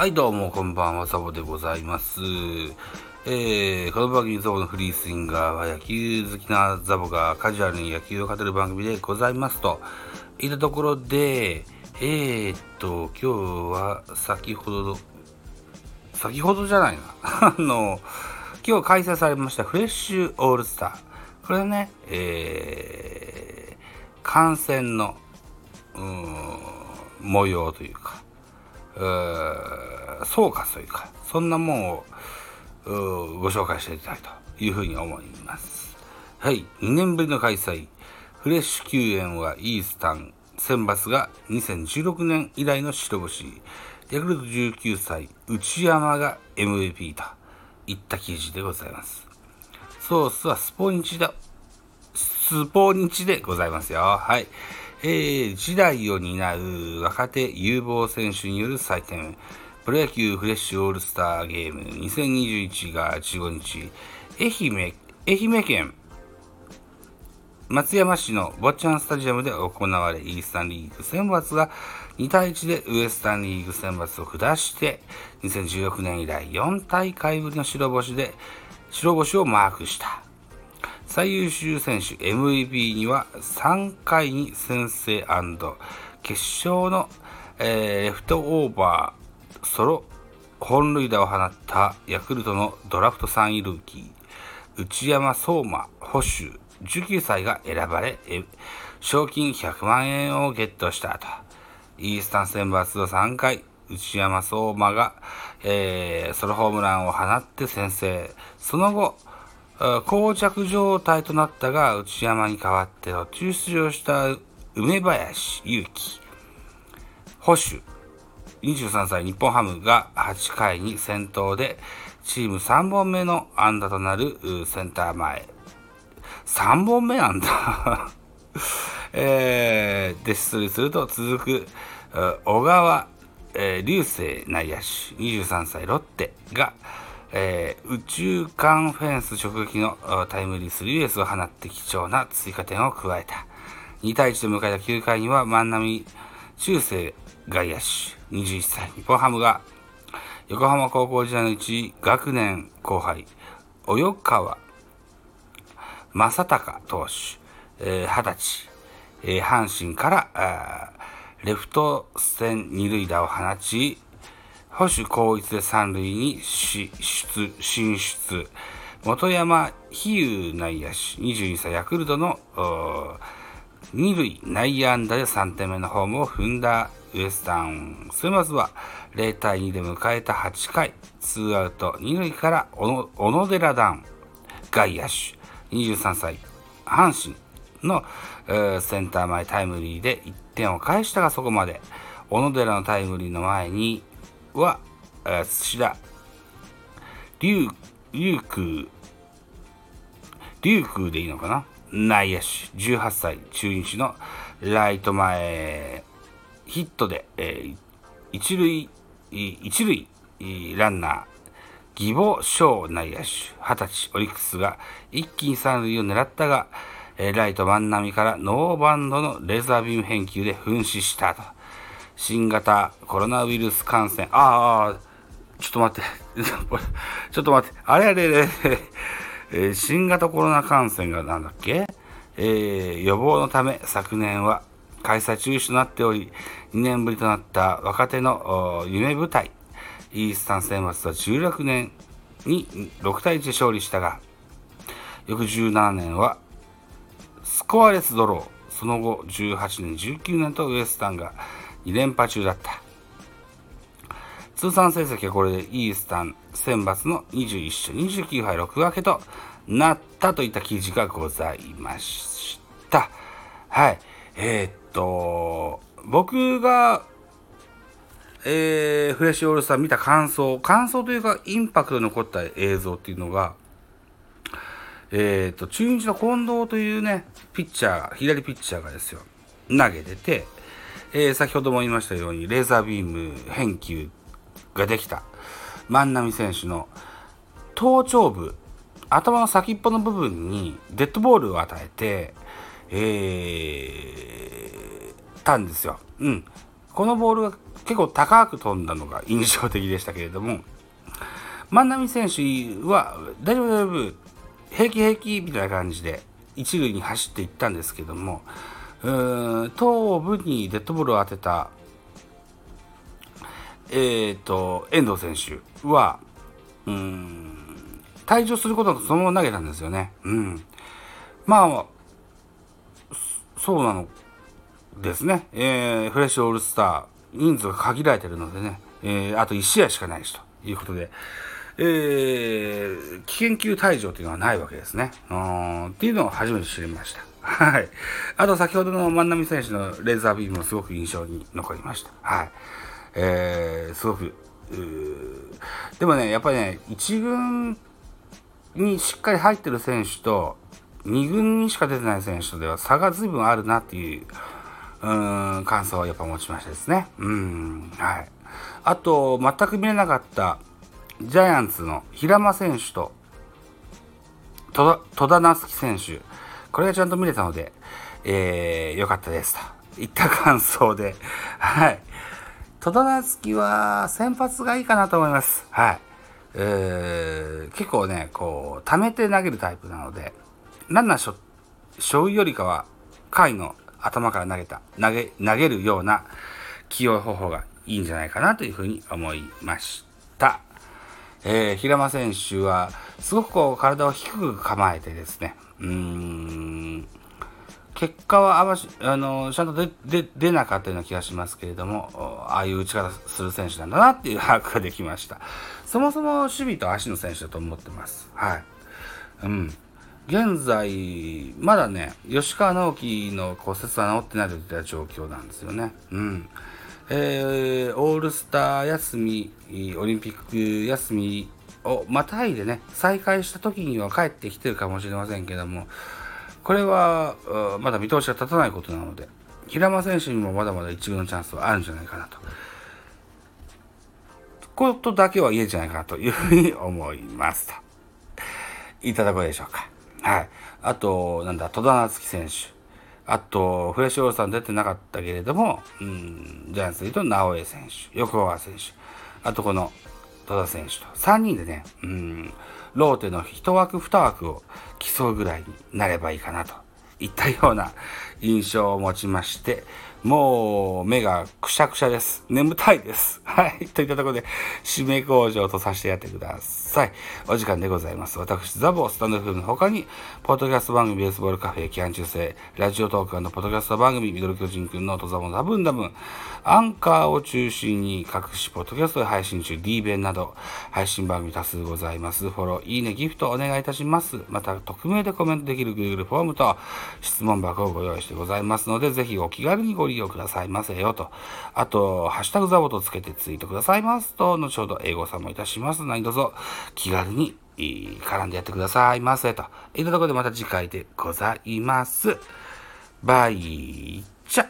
はい、どうも、こんばんは、サボでございます。えー、この番組、ザボのフリースインガーは野球好きなザボがカジュアルに野球を語る番組でございますと。いったところで、えー、っと、今日は先ほど、先ほどじゃないな。あの、今日開催されましたフレッシュオールスター。これね、えー、観戦の、うん、模様というか、総括というか、そんなもんをご紹介していきたいというふうに思います。はい、2年ぶりの開催。フレッシュ救援はイースタン選抜が2016年以来の白星。ヤクルト19歳、内山が MVP といった記事でございます。ソースはスポニチだ。スポニチでございますよ。はい。えー、時代を担う若手有望選手による祭典、プロ野球フレッシュオールスターゲーム2021が15日、愛媛、愛媛県松山市の坊ちゃんスタジアムで行われ、イースタンリーグ選抜が2対1でウエスタンリーグ選抜を下して、2016年以来4大会ぶりの白星で、白星をマークした。最優秀選手 MVP には3回に先制決勝の、えーレフトオーバーソロ本塁打を放ったヤクルトのドラフト3位ルーキー内山相馬捕手19歳が選ばれ賞金100万円をゲットしたと。イースタン選抜の3回内山相馬が、えーソロホームランを放って先制。その後膠着状態となったが内山に代わって途中出場した梅林勇気保守。23歳日本ハムが8回に先頭でチーム3本目の安打となるセンター前。3本目なんだ。えー、で出塁すると続く小川、えー、流星内野手。23歳ロッテが、えー宇宙間フェンス直撃のタイムリースリーベースを放って貴重な追加点を加えた。2対1で迎えた9回には万波中世外野手21歳日本ハムが横浜高校時代のうち学年後輩及川正隆投手、えー20歳、えー阪神からあレフト線二塁打を放ち保守高一で三塁に出進出。本山比喩内野手22歳ヤクルトの二塁内野安打で3点目のホームを踏んだウエスタン。スまずは0対2で迎えた8回。ツーアウト二塁から小野寺段外野手。23歳阪神の、センター前タイムリーで1点を返したがそこまで。小野寺のタイムリーの前には、土田龍龍空。龍空でいいのかな？内野手。18歳中日のライト前ヒットで、えー一塁一塁ランナー義母翔内野手。20歳オリックスが一気に三塁を狙ったが、ライト万波からノーバンドのレーザービーム返球で噴死したと。新型コロナウイルス感染。ああちょっと待って。ちょっと待って。あれあれあれ、えー新型コロナ感染がなんだっけ、えー予防のため昨年は開催中止となっており2年ぶりとなった若手の夢舞台。イースタン選抜は16年に6対1で勝利したが翌17年はスコアレスドロー。その後18年19年とウエスタンが2連覇中だった。通算成績はこれでイースタン選抜の21勝29敗6分けとなったといった記事がございました。はい。えーっと僕がえーフレッシュオールスター見た感想感想というかインパクトに残った映像っていうのがえー、と中日の近藤というねピッチャー左ピッチャーがですよ投げてて、えー先ほども言いましたようにレーザービーム返球ができた万波選手の頭頂部頭の先っぽの部分にデッドボールを与えて、えーたんですよ。うん。このボールが結構高く飛んだのが印象的でしたけれども、万波選手は大丈夫大丈夫、平気平気みたいな感じで一塁に走っていったんですけども、頭部にデッドボールを当てた、えーと、遠藤選手は、うん退場することなくそのまま投げたんですよね。うん、まあそうなのですね、えー、フレッシュオールスター人数が限られてるのでね、えー、あと1試合しかないしということで、えー、危険級退場というのはないわけですね。っていうのを初めて知りました。はい。あと先ほどの万波選手のレーザービームもすごく印象に残りました。はい。えー、すごく、でもね、やっぱりね、1軍にしっかり入ってる選手と、2軍にしか出てない選手とでは差が随分あるなっていう、うん、感想をやっぱ持ちましたですね。うん、はい。あと、全く見れなかったジャイアンツの平間選手と戸田夏樹選手、これがちゃんと見れたので、えー、よかったですといった感想で、はい。戸田夏樹は先発がいいかなと思います。はい。えー、結構ね、こう、溜めて投げるタイプなので、ランナーしょ、しょうよりかは、回の頭から投げた、投げ、投げるような起用方法がいいんじゃないかなというふうに思いました。えー、平間選手は、すごくこう、体を低く構えてですね、うーん、結果はあまし、あの、ちゃんと出出なかったような気がしますけれども、ああいう打ち方する選手なんだなっていう把握ができました。そもそも守備と足の選手だと思ってます。はい。うん。現在、まだね、吉川直樹の骨折は治ってないといった状況なんですよね。うん。えー、オールスター休み、オリンピック休みをまたいでね、再開した時には帰ってきてるかもしれませんけども、これはまだ見通しが立たないことなので、平間選手にもまだまだ一軍のチャンスはあるんじゃないかなと。ことだけは言えんじゃないかなというふうに思いますと。いただこうでしょうか。はい。あと、なんだ、戸田夏樹選手。あと、フレッシュオールさん出てなかったけれども、うん、ジャイアンツで言うと、直江選手、横川選手、あとこの多田選手と、3人でね、うん、ローテの1枠2枠を競うぐらいになればいいかなと。いったような印象を持ちまして、もう目がくしゃくしゃです。眠たいです。はい。といったところで、締め工場とさせてやってください。お時間でございます。私、ザボ、スタンドフの他に、ポッドキャスト番組、ベースボールカフェ、期間中世、ラジオトークのポッドキャスト番組、ミドル巨人くんのトザボザブンダム、アンカーを中心に各種ポッドキャストで配信中、D 弁など、配信番組多数ございます。フォロー、いいね、ギフトお願いいたします。また、匿名でコメントできる Google フォームと質問箱をご用意してございますので、ぜひお気軽にご利用くださいませよと。あと、ハッシュタグザボとつけてツイートくださいますと、後ほど英語さんもいたします何卒気軽に絡んでやってくださいませと。いったところでまた次回でございます。バイチャ